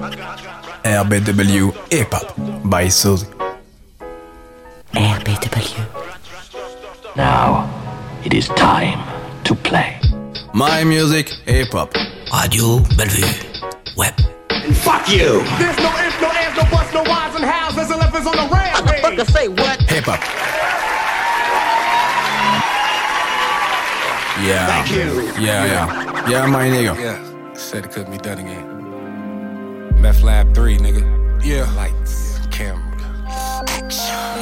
RBW Hip Hop by Suzy. RBW. Now, it is time to play. My music, hip hop. Radio Bellevue. Web. And fuck you! There's no ifs, no ands, no buts, no whys and hows. There's elephants on the rampage. Fucker say what? Hip hop. Yeah. Thank you. Yeah, yeah. Yeah, my nigga. Yeah, said it couldn't be done again. Meth Lab 3, nigga. Yeah. Lights, camera.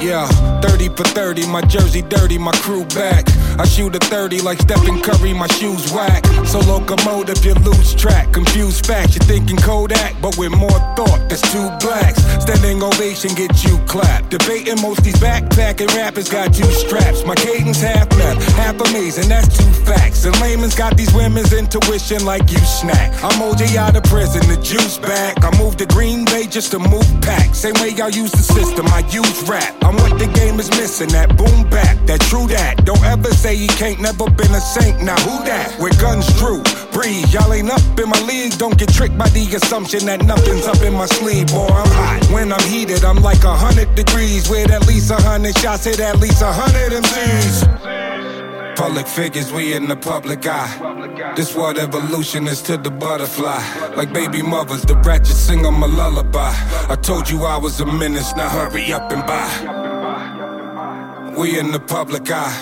Yeah, 30 for 30, my jersey dirty, my crew back. I shoot a 30 like Stephen Curry, my shoes whack. So locomotive, you lose track. Confused facts, you're thinking Kodak, but with more thought, that's two blacks. Standing ovation, get you clapped. Debating most these backpacking rappers got two straps. My cadence half left, half amazing, that's two facts. And layman's got these women's intuition like you snack. I'm OJ out of prison, the juice back. I moved to Green Bay just to move pack. Same way y'all use the system, I use rap. I'm what the game is missing, that boom that. Say he can't, never been a saint. Now who that? With guns drew, breathe. Y'all ain't up in my league. Don't get tricked by the assumption that nothing's up in my sleeve. Boy, I'm hot. When I'm heated, I'm like a hundred degrees. With at least a hundred shots, hit at least a hundred MCs. Public figures, we in the public eye. This what evolution is to the butterfly. Like baby mothers, the ratchet sing 'em a lullaby. I told you I was a menace, now hurry up and buy. We in the public eye.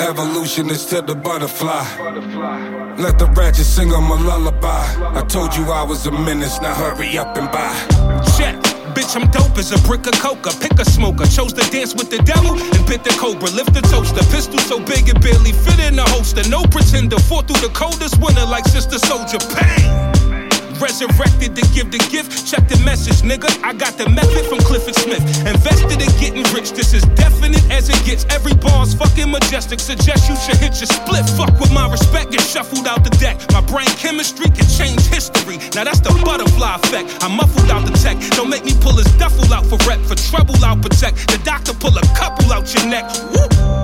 Evolution is to the butterfly. Let the ratchet sing 'em a lullaby. I told you I was a menace, now hurry up and buy. Check. Bitch, I'm dope as a brick of coca. Pick a smoker. Chose to dance with the devil and bit the cobra. Lift the toaster. Pistol so big it barely fit in the holster. No pretender. Fought through the coldest winter like Sister Soldier. Pain. Resurrected to give the gift. Check the message, nigga. I got the method from Clifford Smith. Invested in getting rich. This is definite as it gets. Every bar's fucking majestic. Suggest you should hit your split. Fuck with my respect. Get shuffled out the deck. My brain chemistry can change history. Now that's the butterfly effect. I muffled out the tech. Don't make me pull his duffel out for rep. For trouble, I'll protect. The doctor pull a couple out your neck. Woo.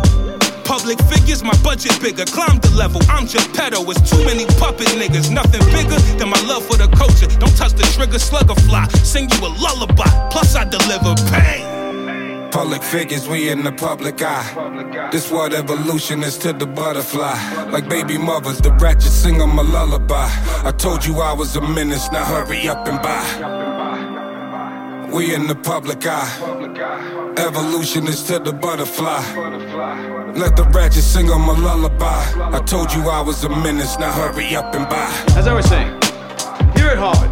Public figures, my budget bigger. Climb the level, I'm just pedo. It's too many puppet niggas. Nothing bigger than my love for the culture. Don't touch the trigger, slugger fly. Sing you a lullaby. Plus, I deliver pain. Public figures, we in the public eye. This what evolution is to the butterfly. Like baby mothers, the ratchet sing 'em a lullaby. I told you I was a menace, now hurry up and buy. We in the public eye. Evolution is to the butterfly. Let the ratchet sing 'em a lullaby. I told you I was a menace, now hurry up and buy. As I was saying, here at Harvard,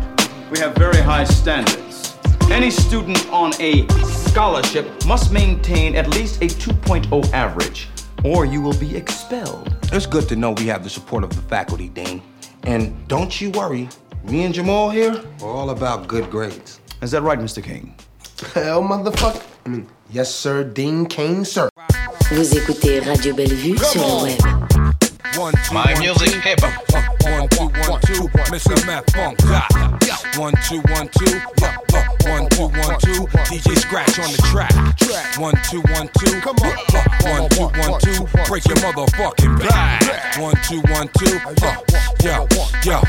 we have very high standards. Any student on a scholarship must maintain at least a 2.0 average, or you will be expelled. It's good to know we have the support of the faculty, Dean. And don't you worry, me and Jamal here are all about good grades. Is that right, Mr. King? Hell, motherfucker. I mean, yes, sir, Dean Kane, sir. Vous écoutez Radio Bellevue sur le web. One, two, My music, hip hop. One, two, one, two. Mr. Matt Funk. Yeah. One, two, one, two. Yeah. One, two, one, two. DJ Scratch on the track. One, two, one, two. Come on. One, two, one, two. Break your motherfucking back. One, two, one, two. Uh, yo, yo.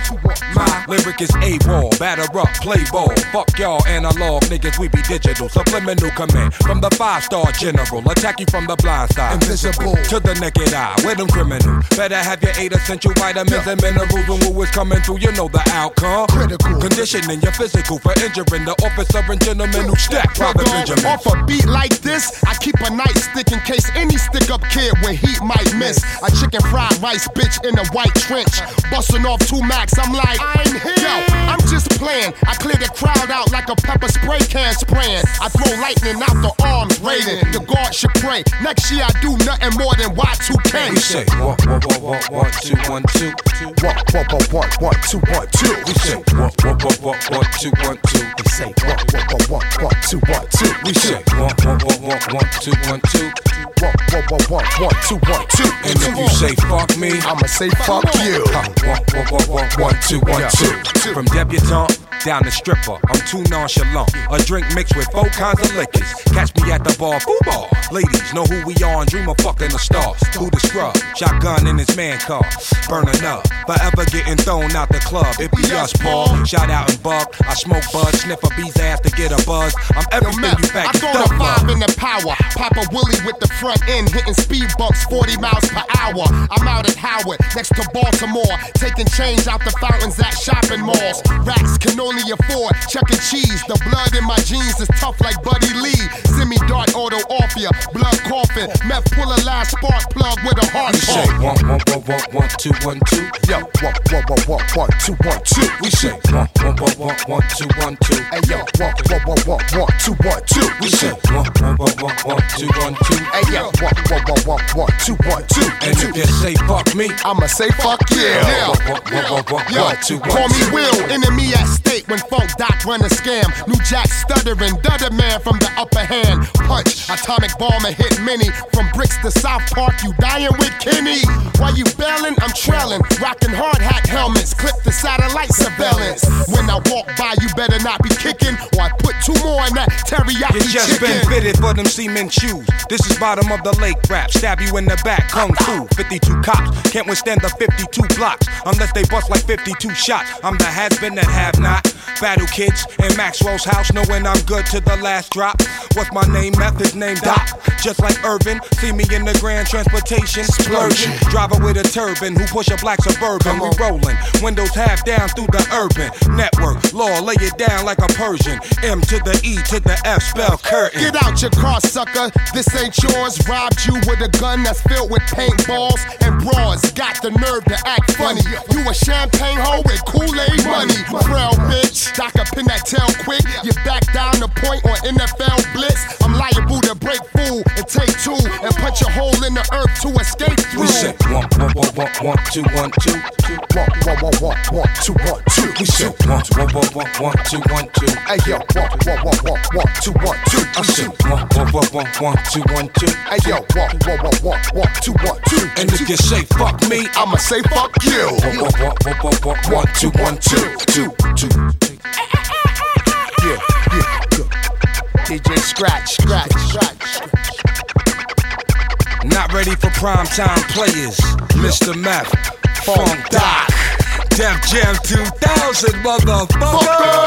My lyric is A-Wall. Batter up, play ball. Fuck y'all analog niggas, we be digital. Subliminal command from the five-star general. Attack you from the blind side. Invisible. To the naked eye, with them criminal. Better have your eight essential vitamins and minerals when woo is coming through. You know the outcome. Critical. Conditioning your physical for injuring the officer and gentleman who stack Private Benjamin. Off a beat like this, I keep a nightstick in case any stick up kid with heat might miss. A chicken fried rice bitch in a white trench. Busting off two max, I'm like, I'm here. Yo, I'm just playing. I clear the crowd out like a pepper spray can spraying. I throw lightning out the arms, raiding. The guard should pray. Next year I do nothing more than Y2K. We say one, two, one, two, two. One, one, one, one, one, two, one, two. We say one, one, one, one, one, two, one, two. We say one, one, one, one, one, two, one, two. We say one, one, one, one, one, two, one, two. One, one, one, one, one, two, one, two. And if you say fuck me, I'ma say fuck you. One, one, one, one, one, two, one, two. From debutante down to stripper, I'm too nonchalant. A drink mixed with four kinds of liquors. Catch me at the bar, boo bar. Ladies know who we are and dream of fucking a star. Who the scrub? Shotgun in his man car. Burning up, forever getting thrown out the club. It be us, Paul. Shout out and buck. I smoke bud, sniff a bee's ass to get a buzz. I'm Yo, everything Meth, you I throw the five in the power. Pop a Willie with the front end, hitting speed bumps 40 miles per hour. I'm out at Howard, next to Baltimore, taking change out the fountains at shopping malls. Racks can only afford chuck E. Cheese. The blood in my jeans is tough like Buddy Lee. Semi dart auto ya, blood coughing. Meth pull a last spark plug with a heart We say one, one, one, one, one, two, one, two. Yo, one, one, one, one, one, two, one, two. We say one, one, one, one, one, two, one, two. Hey yo, one, one, one, one, one, two, one, two. We say one, one, one, one, one, two, one, two. Hey yo, one, one, one, one, one, two, one, two. And if you say fuck me, I'ma say fuck yeah. One, one, one, one, one, Yo, one, two, one, call me two. Will, enemy at stake when Funk Doc run a scam. New Jack stuttering, Dudder man from the upper hand. Punch, atomic bomber hit many. From bricks to South Park, you dying with Kenny. While you bailing, I'm trailing. Rocking hard hat helmets, clip the satellite surveillance. When I walk by, you better not be kicking, or I put two more in that teriyaki You just chicken. been fitted for them cement shoes. This is of the lake rap. Stab you in the back, kung fu. 52 cops can't withstand the 52 blocks unless they bust like 52 shots. I'm the has been that have not. Battle kids in Maxwell's house, knowing I'm good to the last drop. What's my name? Method name Doc. Just like Irvin, see me in the grand transportation. Splurging. Driver with a turban who push a black suburban. We rolling. Windows half down through the urban network. Law, lay it down like a Persian. M to the E to the F, spell curtain. Get out your car, sucker. This ain't yours. Robbed you with a gun that's filled with paintballs and bras. Got the nerve to act funny. You a champagne hoe with Kool-Aid money. Frail bitch. Doc up pin that tail quick. You back down the point on NFL blitz. I'm liable to break fool and take two and punch a hole in the earth to escape through. We say one, one, one, one, one, two, one, two, two. One, one, one, one, one, two, one, two. We say one, one, one, one, one, two, one, two. Hey yo, one, one, one, one, one, two, one, two. I say one, one, one, one, one, two, one, two. Hey yo, one, one, one, one, one, two, one, two. And if you say fuck me, I'ma say fuck you. one, one, one, one, one, one, two, one, two, two, two. Yeah, yeah, go. DJ Scratch, Scratch, Scratch. Not ready for prime time players. Mr. Meth, Funk Doc, Def Jam 2000, motherfucker.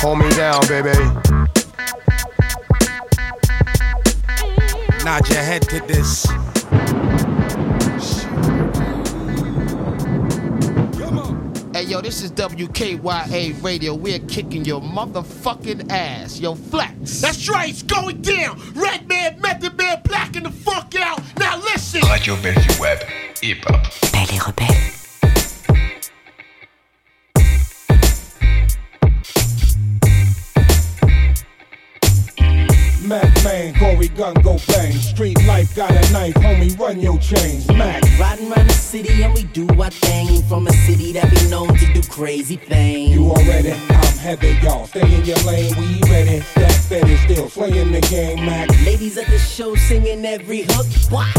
Hold me down, baby. Nod your head to this. Hey yo, this is WKYA Radio. We're kicking your motherfucking ass. Yo, flex. That's right, it's going down. Redman, method man, blacking the fuck out. Now listen. Radio Bellevue Web, hip hop. Belle et rebelle. Mac man, Corey gun go bang. Street life got a knife, homie, run your chains. Mac. Riding around the city and we do our thing. From a city that be known to do crazy things. You already, I'm heavy, y'all. Stay in your lane, we ready. That fetty still slaying the game, Mac. Ladies at the show singing every hook. Why?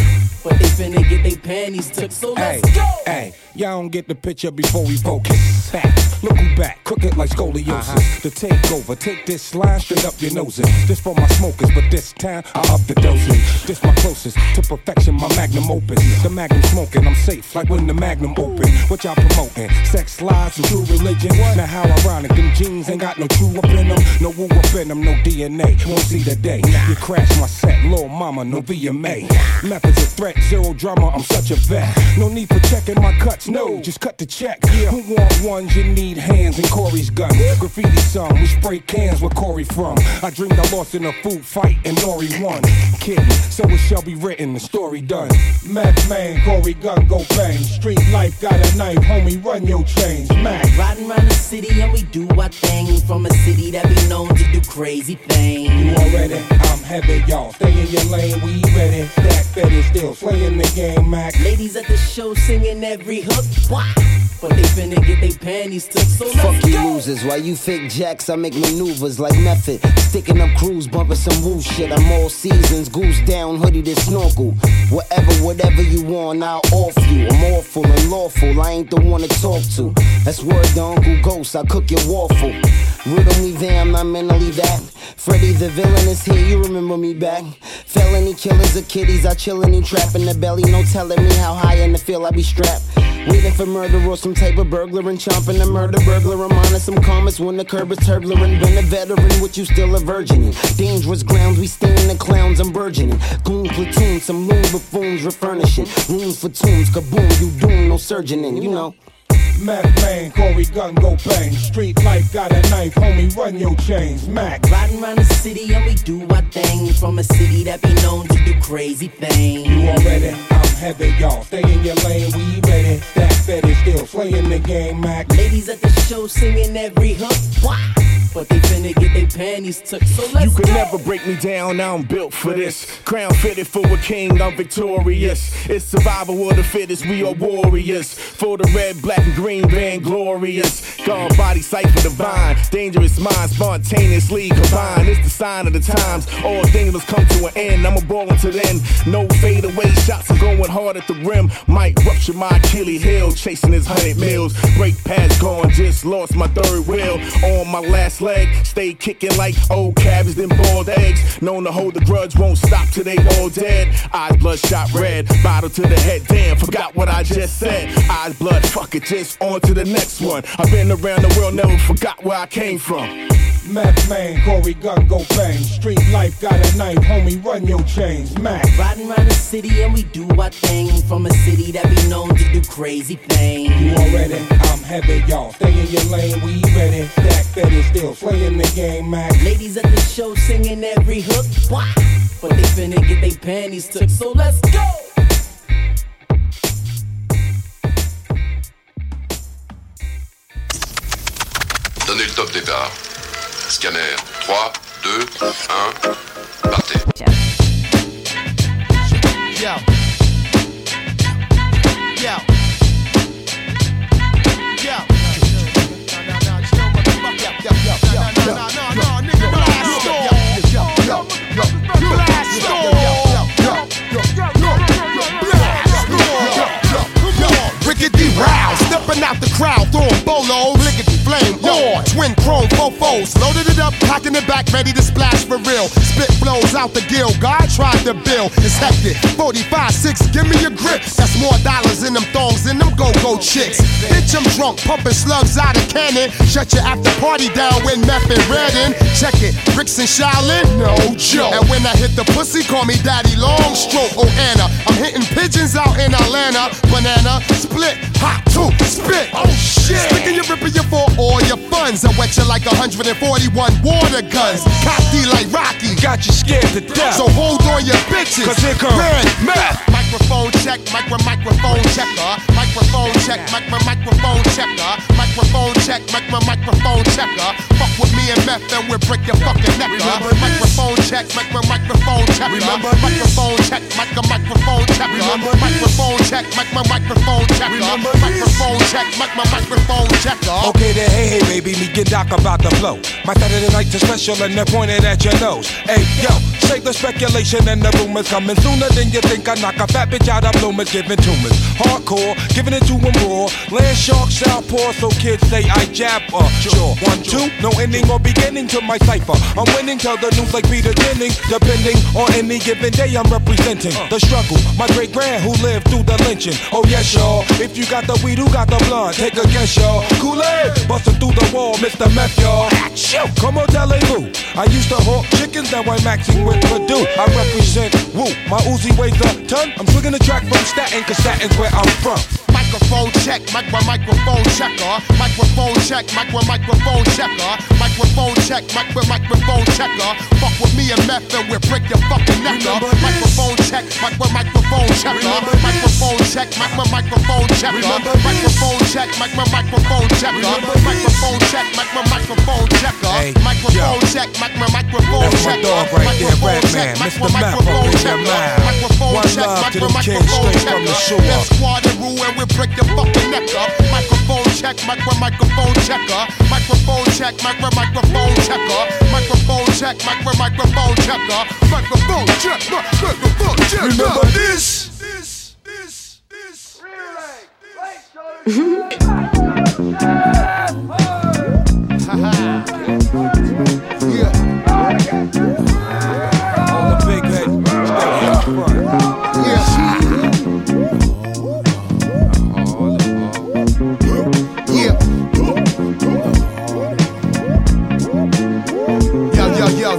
But they finna get their panties took, so let's go. hey, y'all don't get the picture before we focus. Hey, look who back, crooked like scoliosis. Uh-huh. The takeover, take this line straight up your noses. This for my smokers, but this time I up the dosage. This my closest to perfection, my magnum opus. The magnum smoking, I'm safe like when the magnum open. What y'all promoting? Sex, lies, and true religion. Now how ironic, them jeans ain't got no true up in them, no woo up in them, no DNA. Won't see the day. You crash my set, little mama, no VMA. Methods of threat, zero drama, I'm such a vet. No need for checking my cuts, no, just cut the check. Who want ones? You need hands and Corey's gun. Graffiti song, we spray cans where Corey from. I dreamed I lost in a food fight and Nori won. Kidding, so it shall be written, the story done. Mac man, Corey gun go bang. Street life got a knife, homie, run your chains. Mac. Riding around the city and we do our thing. From a city that be known to do crazy things. You already, I'm heavy, y'all. Stay in your lane, we ready. That fetty still playing the game, Mac. Ladies at the show singing every hook. Why? But they finna get they panties took, so Fuck you go. losers, why you fake jacks, I make maneuvers like method. Sticking up crews, bumping some woo shit. I'm all seasons, goose down, hoodie to snorkel. Whatever, whatever you want, I'll offer you. I'm awful and lawful, I ain't the one to talk to. That's word to Uncle Ghost, I cook your waffle. Riddle me there, I'm not mentally that. Freddy the villain is here, you remember me back. Felony killers or kitties, I chillin' and trap in the belly. No telling me how high in the field I be strapped. Waiting for murder or some type of burglar and chomping a murder burglar. I'm on some comments when the curb is turbulent. Been a veteran, with you still a virgin. in. Dangerous grounds, we staying the clowns, I'm burgeoning. Goon platoon, some loon buffoons refurnishing. Rooms for tombs, kaboom, you doom, no surgeon in, you know. Mac man, Corey gun go bang. Street life got a knife, homie, run your chains. Mac. Riding around the city and we do our thing. From a city that be known to do crazy things. You already, I'm heavy, y'all. Stay in your lane, we ready. That fetish still playing the game, Mac. Ladies at the show singing every hook. Wah! But they finna get their panties took, so let's You could go. never break me down, I'm built for this. Crown fitted for a king, I'm victorious. It's survival of the fittest, we are warriors. For the red, black, and green, band glorious. God body cipher divine, dangerous mind, spontaneously combined. It's the sign of the times. All things must come to an end. I'm a ball until then. No fade away shots, I'm going hard at the rim. Might rupture my Achilles heel, chasing his hundred mils. Brake pads gone, just lost my third wheel. On my last leg, stay kicking like old cabbage, then boiled eggs. Known to hold the grudge, won't stop till they all dead. Eyes bloodshot red, bottle to the head, damn, forgot what I just said. Eyes blood, fuck it, just on to the next one. I've been around the world, never forgot where I came from. Mac man, Corey gun go bang. Street life got a knife, homie, run your chains. Mac. Riding around the city and we do our thing. From a city that be known to do crazy things. You already, I'm heavy, y'all. Stay in your lane, we ready. That fetish still playing the game, Mac. Ladies at the show singing every hook. But they finna get their panties took, so let's go. Donnez le top départ. Scanner 3, 2, 1, partez. Yo. Yo. Out the crowd, throwing lickety flame, Twin chrome fofos, loaded it up, packing it back, ready to splash for real. Spit blows out the gill, God tried to bill. It's hectic, 45, 6, give me a grip. That's more dollars in them thongs than them go-go chicks. Bitch, I'm drunk, pumping slugs out of cannon. Shut your after party down with meth and Redden. Check it, bricks and Shaolin, no joke. And when I hit the pussy, call me Daddy Long Stroke. Oh Anna, I'm hitting pigeons out in Atlanta. Banana, split, hot two, spit. Oh shit. Sticking your ripper your for all your funds. I wet you like 141 water guns. Cocky like Rocky. Got you scared to death. So hold on your bitches. Cause here come Red meth. Microphone check, micro microphone checker. Microphone check, micro microphone checker. Microphone check, micro microphone checker. Fuck with me and meth and we'll break your fucking neck. Remember Microphone check, micro microphone checker. Remember? Microphone check, micro microphone checker. Remember? Microphone check, micro microphone checker. Remember? Microphone check, micro microphone checker. Okay then, hey, hey, baby, me get doc about the flow. My Saturday nights are special and they're pointed at your nose. Hey, yo, save the speculation and the rumors coming sooner than you think. I knock a fat bitch out of bloomers, giving tumors. Hardcore, giving it to them raw. Land shark, southpaw, so kids say I jab uh, Sure, one, two, no ending or beginning to my cipher. I'm winning, tell the news like Peter Jennings. Depending on any given day, I'm representing the struggle. My great grand who lived through the lynching. Oh, yes, y'all. If you got the weed, who got the blunt? Take a guess, y'all. Kool-Aid, busting through the wall, Mr. Meth, y'all. Come on, tell who. I used to hawk chickens, now I'm maxing with Perdue. I represent Woo. My Uzi weighs a ton. I'm swinging the track from Staten, cause Staten's where I'm from. Microphone check, micro microphone checker. Microphone check, micro microphone checker. Microphone check, micro microphone checker. Fuck with me and meth and we'll break your fucking neck up. Microphone check, micro microphone checker. Microphone check, micro microphone checker. Microphone check, micro microphone checker. Microphone check, micro microphone checker. Microphone check, micro microphone That's check. dog right there, Microphone check. Micro- microphone in your check. mind. Microphone One check. love to Micro- them kids microphone straight check. from the. Left squad and rule and we break your fucking neck up. Microphone check. Micro microphone checker. Microphone check. Micro microphone checker. Microphone check. Micro microphone checker. Microphone check. Microphone checker. Remember this? All the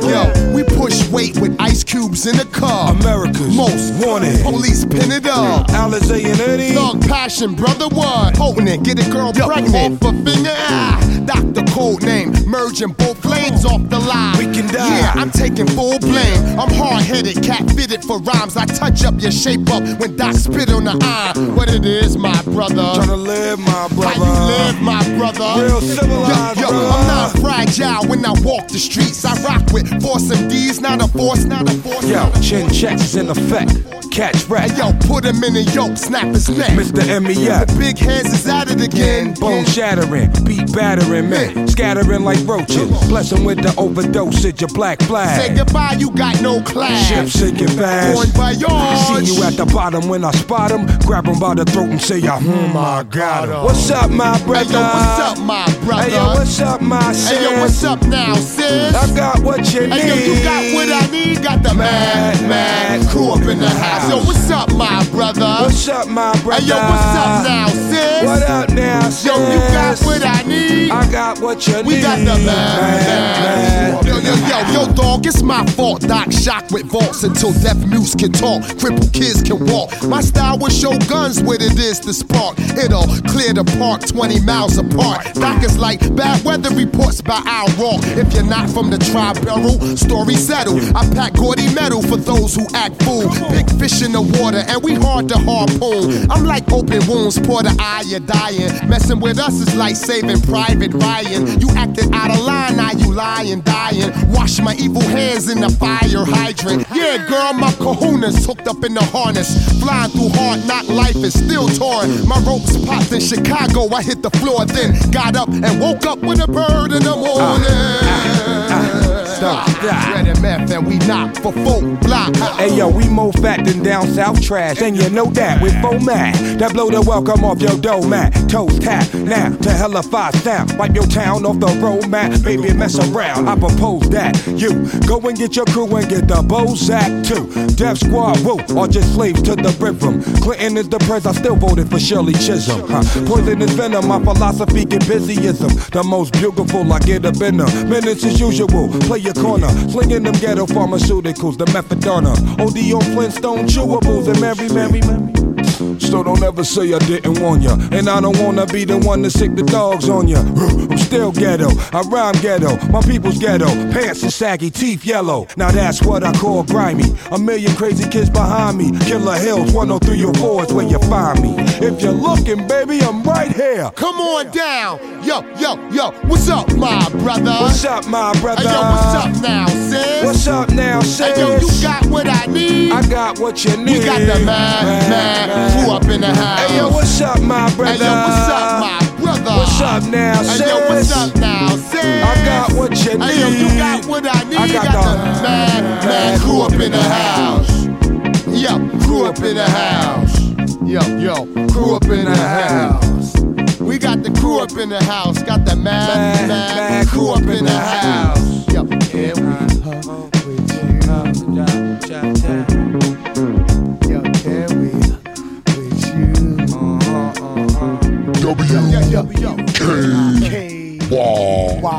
yo, yo, yo. We push weight with ice cubes in the car. America's most wanted. Police pin it up. Alizé and Eddie. Thug passion, brother, what? Holding it, get a girl pregnant. Off a finger, ah. Doctor code name, merging both lanes off the line. We can die. Yeah, I'm taking full blame. I'm hard headed, cat fitted for rhymes. I touch up your shape up when Doc spit on the eye. What it is, my brother. Tryna live, my brother. How you live, my brother? Real civilized, yo, yo, brother. I'm not fragile when I walk the streets. I rock with force MDs, not a force, not a force. Yo, a chin checks is in effect. Catch rat. Yo, put him in a yoke, snap his neck. Mr. MEF. The big heads is at it again. Bone shattering, beat battering men, scattering like roaches. Bless 'em with the overdosage of your black flag. Say goodbye, you got no class. Ship sinking fast. Going by yours. See you at the bottom when I spot 'em. Grab 'em by the throat and say, oh hmm, my God. Uh, what's up, my brother? Hey, yo, what's up, my brother? Hey, yo, what's up, my sis? Hey, yo, what's up now, sis? I got what you need. Hey, yo, you got what I need. Got the mad, mad What's up, my brother? Hey, yo, what's up now, sis? What up now, sis? Yo, you got what I need. I got what you need. We got the mad. Yo, yo, yo, yo, dog, it's my fault. Doc shock with vaults until deaf mutes can talk. Crippled kids can walk. My style will show guns what it is to spark. It'll clear the park 20 miles apart. Doc is like bad weather reports by Al Rock. If you're not from the tribe barrel, story settled. I pack gaudy metal for those who act fool. Big fish in the water, and we hard to harpoon. I'm like open wounds, pour the eye, you're dying. Messing with us is like saving Private Ryan. You acted out of line, now you lying, dying. Wash my evil hands in the fire hydrant. Yeah, girl, my kahunas hooked up in the harness. Flying through hard knock life is still torn. My ropes popped in Chicago, I hit the floor, then got up and woke up with a bird in the morning. Stop, stop. Red and meth, and we knock for folk block. Hey yo, we more fat than down south trash, and you know that with man that blow the welcome off your dough mat. Toes tap now to hella five sound. Wipe your town off the road map, baby mess around. I propose that you go and get your crew and get the Bozak too. Def Squad woo, or just slaves to the rhythm. Clinton is the pres, I still voted for Shirley Chisholm. Huh. is venom, my philosophy get busyism. The most beautiful, I get in them. Minutes as usual, play your corner. Slinging them ghetto pharmaceuticals, the methadona. OD on Flintstone chewables and Mary, Mary, Mary. So don't ever say I didn't warn ya. And I don't wanna be the one to sick the dogs on ya. I'm still ghetto, I rhyme ghetto. My people's ghetto, pants are saggy, teeth yellow. Now that's what I call grimy. A million crazy kids behind me. Killer Hills, 103 or 4 is where you find me. If you're looking, baby, I'm right here. Come on down. Yo, yo, yo, what's up, my brother? What's up, my brother? Hey, yo, what's up now, sis? What's up now, sis? Hey, yo, you got what I need. I got what you need. We got the mad, mad crew up in the house. Hey, yo, what's up, my brother? Hey, yo, what's up, my brother? What's up now, sis? Hey, yo, what's up now, sis? I got what you need. Hey, yo, you got what I need. I got got the the man, mad crew up in the house. Yo, crew up in the house. Yo, yo, crew up in the house. Crew up in the house. Got the mad, mad, crew up in the house. Yo, yeah, we hug with you. Yo, can we with you? W Yo, yo, yo, yo. K Y.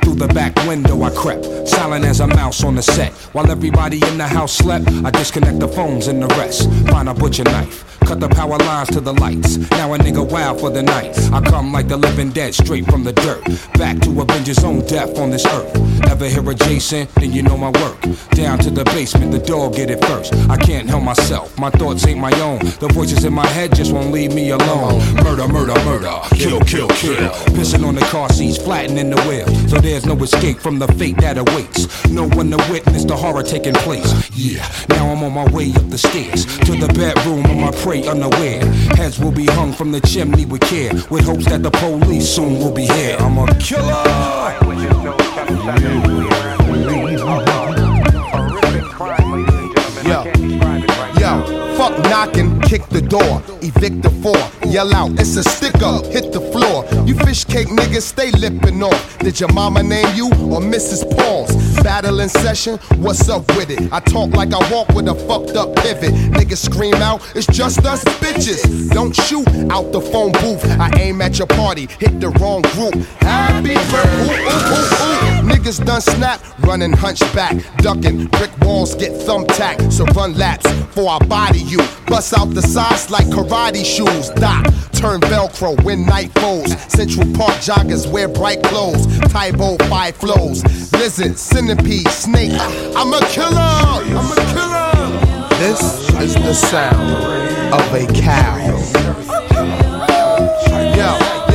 Through the back window I crept, silent as a mouse on the set. While everybody in the house slept, I disconnect the phones and the rest. Find a butcher knife. Cut the power lines to the lights. Now a nigga wild for the night. I come like the living dead, straight from the dirt. Back to avenge his own death on this earth. Ever hear a Jason? Then you know my work. Down to the basement, the dog get it first. I can't help myself, my thoughts ain't my own. The voices in my head just won't leave me alone. Murder, murder, murder. Kill, kill, kill. Pissing on the car seats, flattening the wheel. So there's no escape from the fate that awaits. No one to witness the horror taking place. Yeah, now I'm on my way up the stairs to the bedroom of my prey unaware. Heads will be hung from the chimney with care, with hopes that the police soon will be here. I'm a killer. Yo, yo, fuck knocking, kick the door, evict the four, yell out, it's a stick up, hit the floor. You fish cake niggas stay lipping off. Did your mama name you or Mrs. Paul's? Battle in session, what's up with it? I talk like I walk with a fucked up pivot. Niggas scream out, it's just us bitches. Don't shoot out the phone booth. I aim at your party, hit the wrong group. Happy birthday, Niggas done snap, running hunchback, ducking. Brick walls get thumbtacked, so run laps for I body you. Bust out the sides like karate shoes. Doc, turn Velcro when night falls. Central Park joggers wear bright clothes. Tybo five flows. Lizard, centipede, snake. I'm a killer. I'm a killer. This is the sound of a cow.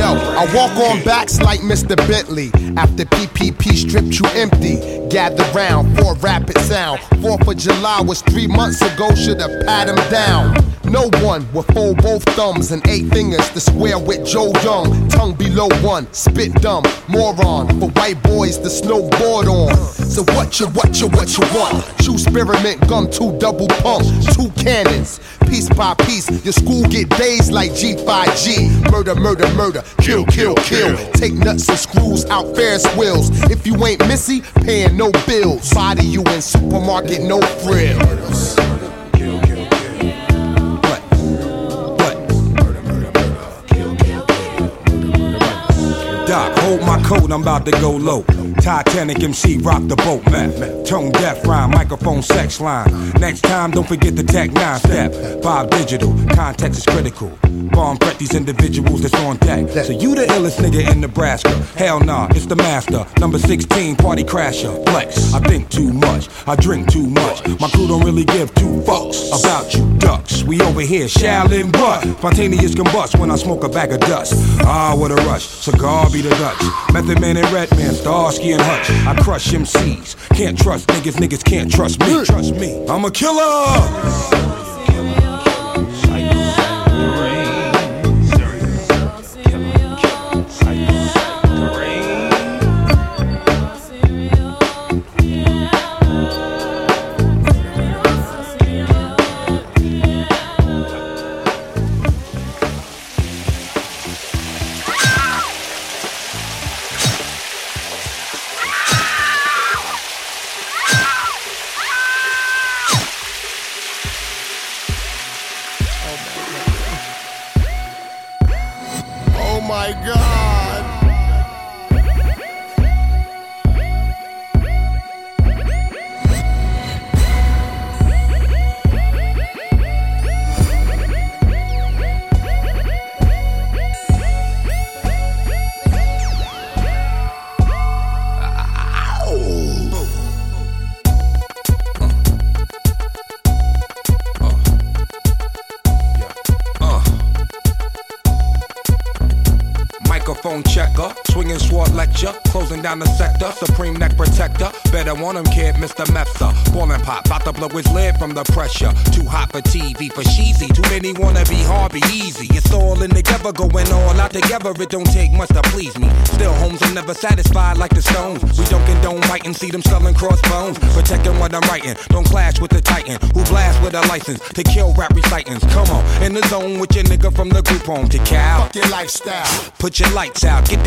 Yo, I walk on backs like Mr. Bentley. After PPP stripped you empty. Gather round for rapid sound. Fourth of July was three months ago, should've pat him down. No one will fold both thumbs and eight fingers to square with Joe Young. Tongue below one, spit dumb, moron. For white boys to snowboard on. So what you, what you, what you want? True spearmint gum, two double pump, two cannons. Piece by piece, your school get dazed like G5G. Murder, murder, murder, kill, kill, kill. Take nuts and screws out Ferris wheels. If you ain't Missy, paying no bills. Body you in supermarket, no frills. Hold my coat, I'm about to go low. Titanic MC, rock the boat, man. Tone deaf rhyme, microphone sex line. Next time, don't forget the tech nine step. Bob Digital, context is critical. Bomb threat these individuals that's on deck. So you the illest nigga in Nebraska? Hell nah, it's the master. Number 16, party crasher. Flex. I think too much, I drink too much. My crew don't really give two fucks about you ducks. We over here, Shaolin what? Spontaneous combust when I smoke a bag of dust. Ah, what a rush. Cigar be the Dutch. Method Man and Redman, Starsky Hutch. I crush MCs. Can't trust niggas, niggas can't trust me. Trust me. I'm a killer. Checker, swinging sword lecture, closing down the sector, supreme neck protector. Better want him, kid, Mr. Mepsa. Ballin' pop, about to blow his lid from the pressure. Too hot for TV, for cheesy. Too many wanna be hard, be easy. It's all in together, going all out together. It don't take much to please me. Still, homes are never satisfied like the stones. We don't condone biting, see them selling crossbones. Protecting what I'm writing, don't clash with the titan who blast with a license to kill rap recitants. Come on, in the zone with your nigga from the group home to Cal. Fuck your lifestyle. Put your lights out, get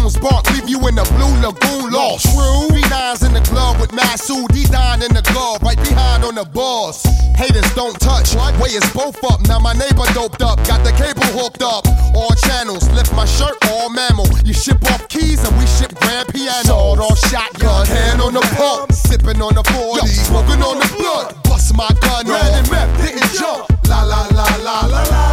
goons bark, leave you in the blue lagoon lost. True. P9's in the club with Masood, D Don in the glove, right behind on the boss. Haters don't touch, way is both up. Now my neighbor doped up, got the cable hooked up. All channels, lift my shirt, all mammal. You ship off keys and we ship grand piano. Sawed off shotgun, hand on the pump, sipping on the 40, smoking on the blood. Bust my gun, red and meth, didn't jump. La la la la la la.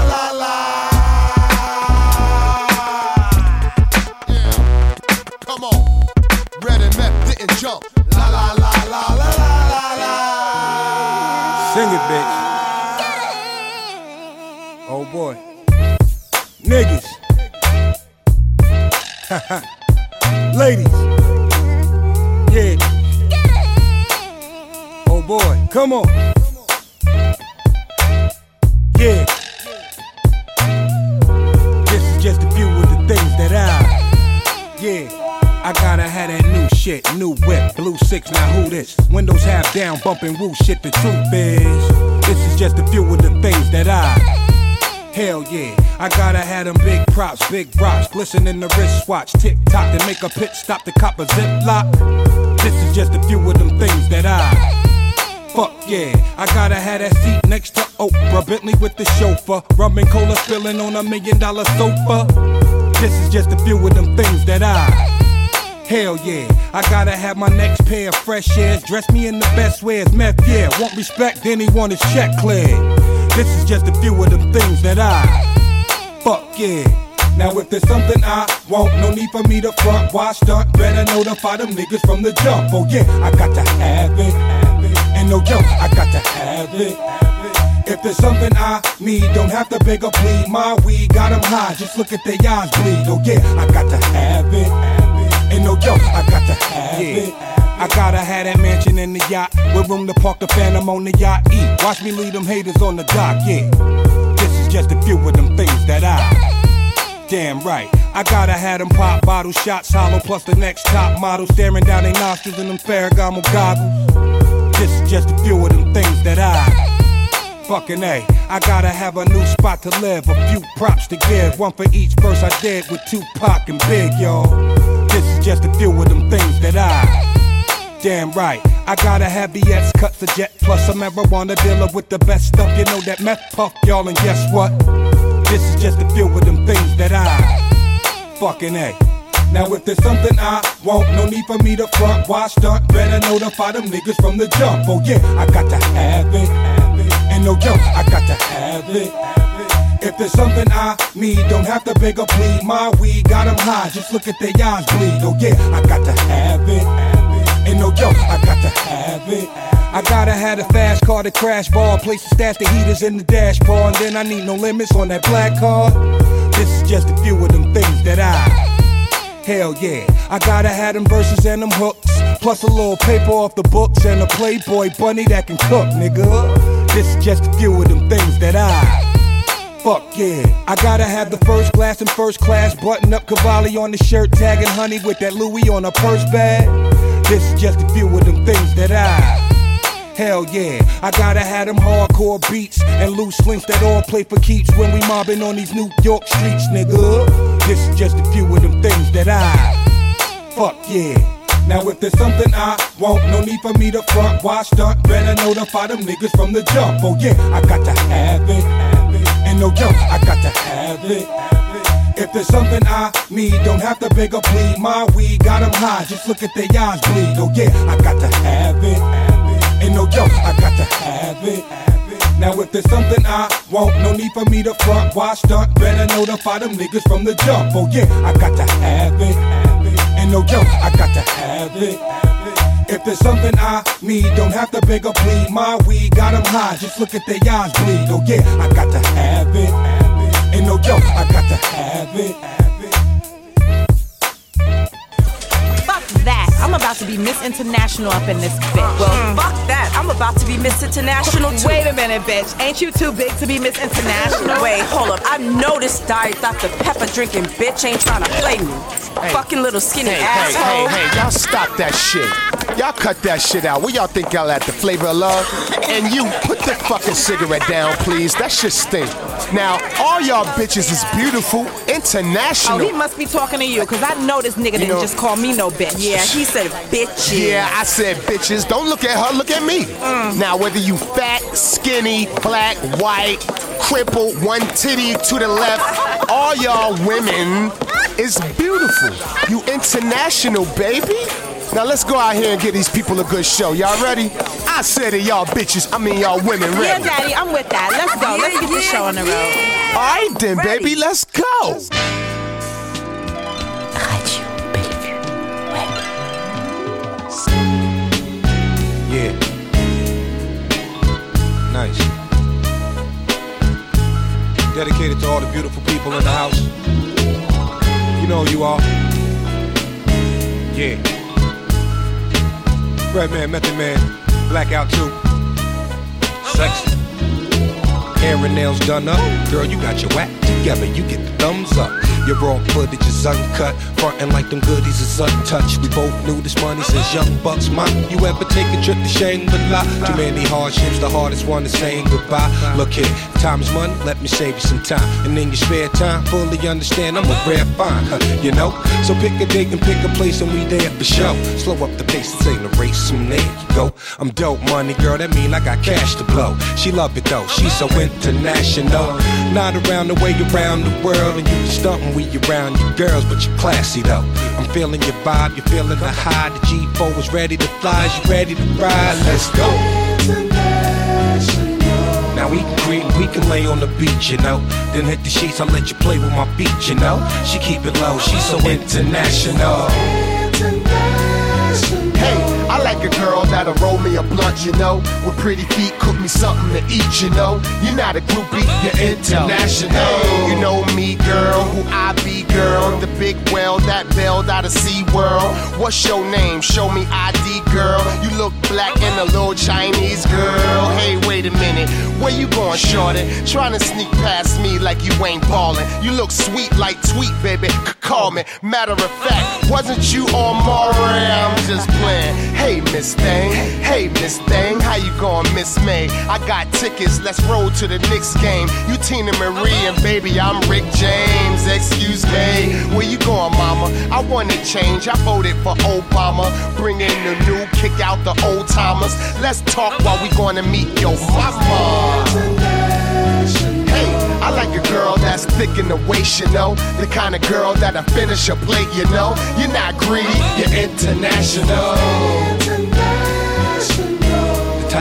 Niggas. Ladies. Yeah. Oh boy, come on. Yeah. This is just a few of the things that I. Yeah. I gotta have that new shit, new whip, blue six, now who this? Windows half down, bumping woo shit, the truth is. This is just a few of the things that I. Hell yeah, I gotta have them big props, big rocks, glistening in the wristwatch, tick tock, to make a pit stop the cop a zip lock. This is just a few of them things that I. Fuck yeah, I gotta have that seat next to Oprah, Bentley with the chauffeur, rum and cola spilling on a million dollar sofa. This is just a few of them things that I. Hell yeah, I gotta have my next pair of fresh airs. Dress me in the best ways, meth, yeah. Want respect, then he check cleared. This is just a few of them things that I. Fuck yeah. Now if there's something I want, no need for me to front. Why stunt? Better notify them niggas from the jump. Oh yeah, I got to have it. And no joke, I got to have it. If there's something I need, don't have to beg or plead. My weed got 'em high, just look at their eyes bleed. Oh yeah, I got to have it. Ain't no joke, I got to have it. I gotta have that mansion in the yacht with room to park the phantom on the yacht. Watch me lead them haters on the dock, yeah. This is just a few of them things that I. Damn right, I gotta have them pop bottle shots hollow plus the next top model staring down their nostrils in them Ferragamo goggles. This is just a few of them things that I. Fucking A, I gotta have a new spot to live, a few props to give, one for each verse I did with Tupac and Big, y'all. This is just a few of them things that I. Damn right, I gotta have BS cuts a jet plus a marijuana dealer with the best stuff. You know that meth puff, y'all, and guess what? This is just a few of them things that I. Fucking A. Now if there's something I want, no need for me to front. Why stunt? Better notify them niggas from the jump. Oh yeah, I got to have it. And no joke, I got to have it. If there's something I need, don't have to beg or plead. My weed got 'em high, just look at their eyes bleed. Oh yeah, I got to have it. No joke, I got to have it. I gotta have a fast car to crash bar, place to stash the heaters in the dashboard, and then I need no limits on that black card. This is just a few of them things that I. Hell yeah, I gotta have them verses and them hooks. Plus a little paper off the books and a Playboy bunny that can cook, nigga. This is just a few of them things that I. Fuck yeah, I gotta have the first class and first class button up Cavalli on the shirt, tagging honey with that Louis on a purse bag. This is just a few of them things that I. Hell yeah, I gotta have them hardcore beats and loose links that all play for keeps when we mobbing on these New York streets, nigga. This is just a few of them things that I. Fuck yeah. Now if there's something I want, no need for me to front. Why stunt? Better notify them niggas from the jump. Oh yeah, I got to have it. And no joke, I got to have it. If there's something I need, don't have to beg or plead. My weed got 'em high, just look at their eyes bleed. Oh yeah, I got to have it. Ain't no joke, I got to have it. Now if there's something I want, no need for me to front. Why stunt? Better notify them niggas from the jump. Oh yeah, I got to have it. Ain't no joke, I got to have it. If there's something I need, don't have to beg or plead. My weed got 'em high, just look at their eyes bleed. Oh yeah, I got to have it. Ain't no joke, I got to have it. Fuck that. I'm about to be Miss International up in this bitch. Well, fuck that. I'm about to be Miss International too. Wait a minute, bitch. Ain't you too big to be Miss International? Wait, hold up. I know this diet Dr. Pepper drinking bitch ain't trying to play me. Fucking little skinny Hey, hey, asshole. hey, hey, y'all stop that shit. Y'all cut that shit out. Where y'all think y'all at? The flavor of love? And you, put the fucking cigarette down, please. That shit stink. Now, all y'all bitches is beautiful, international. Oh, he must be talking to you, because I know this nigga didn't know- just call me no bitch. Yeah, he said bitches. Yeah, I said bitches. Don't look at her, look at me. Mm. Now, whether you fat, skinny, black, white, crippled, one titty to the left, all y'all women is beautiful. You international, baby. Now let's go out here and give these people a good show. Y'all ready? I said it, y'all bitches. I mean, y'all women ready. Yeah, daddy, I'm with that. Let's go. Let's get the show on the road. All right, then, baby, let's go. Yeah. Nice. Dedicated to all the beautiful people in the house. You know who you are. Yeah. Redman, Method Man, Blackout 2. Sexy. Hair and nails done up. Girl, you got your act together. You get the thumbs up. Your raw footage is uncut. Frontin' like them goodies is untouched. We both knew this money since young bucks. Mine, you ever take a trip to Shangri-La? Too many hardships, the hardest one is saying goodbye. Look here, time is money, let me save you some time. And in your spare time, fully understand I'm a rare find, huh, you know? So pick a date and pick a place and we there for show. Slow up the pace, this ain't a race, and there you go. I'm dope money, girl, that mean I got cash to blow. She love it though, she's so international. Not around the way around the world, and you can we around you girls, but you're classy though. I'm feeling your vibe, you're feeling the high. The G4 is ready to fly, you ready to ride? Let's go. Now we can creep, we can lay on the beach, you know. Then hit the sheets, I'll let you play with my beat, you know. She keep it low, she's so international. Hey, like a girl that'll roll me a blunt, you know. With pretty feet, cook me something to eat, you know. You're not a groupie, you're international. You know me, girl, who I be, girl. The big whale that bailed out of Sea World. What's your name? Show me ID, girl. You look black and a little Chinese girl. Hey, wait a minute, where you going, shorty? Trying to sneak past me like you ain't ballin'. You look sweet like tweet, baby. C- call me. Matter of fact, wasn't you on Maury? I'm just playing. Hey, Miss Thing. Hey, Miss Thing. How you going, Miss May? I got tickets. Let's roll to the Knicks game. You Teena Marie and baby, I'm Rick James. Excuse me. Where you going, mama? I want to change. I voted for Obama. Bring in the new, kick out the old timers. Let's talk while we to meet your mama. Hey, I like a girl that's thick in the waist, you know. The kind of girl that'll finish a plate, you know. You're not greedy, you're international.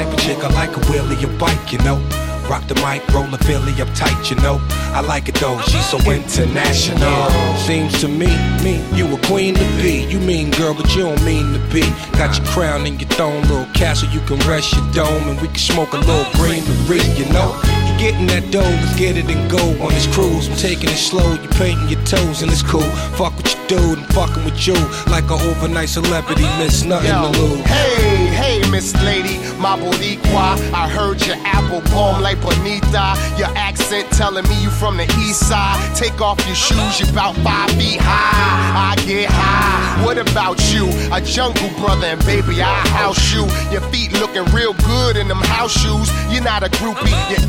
Type of chick I like a wheelie, a bike, you know. Rock the mic, roll a Philly up tight, you know. I like it though, she's so international. Seems to me, me, you a queen to be. You mean girl, but you don't mean to be. Got your crown and your throne, little castle, you can rest your dome, and we can smoke a little greenery, you know. You getting that dough, let's get it and go on this cruise. I'm taking it slow, you painting your toes, and it's cool. Fuck what you do, and fucking with you like an overnight celebrity, miss nothing Yo, to lose. Hey, hey, Miss Lady, my Boricua. I heard your apple bomb like Bonita. Your accent telling me you from the east side. Take off your shoes, you about five feet high. I get high. What about you? A jungle brother, and baby, I house you. Your feet looking real good in them house shoes. You're not a groupie, you're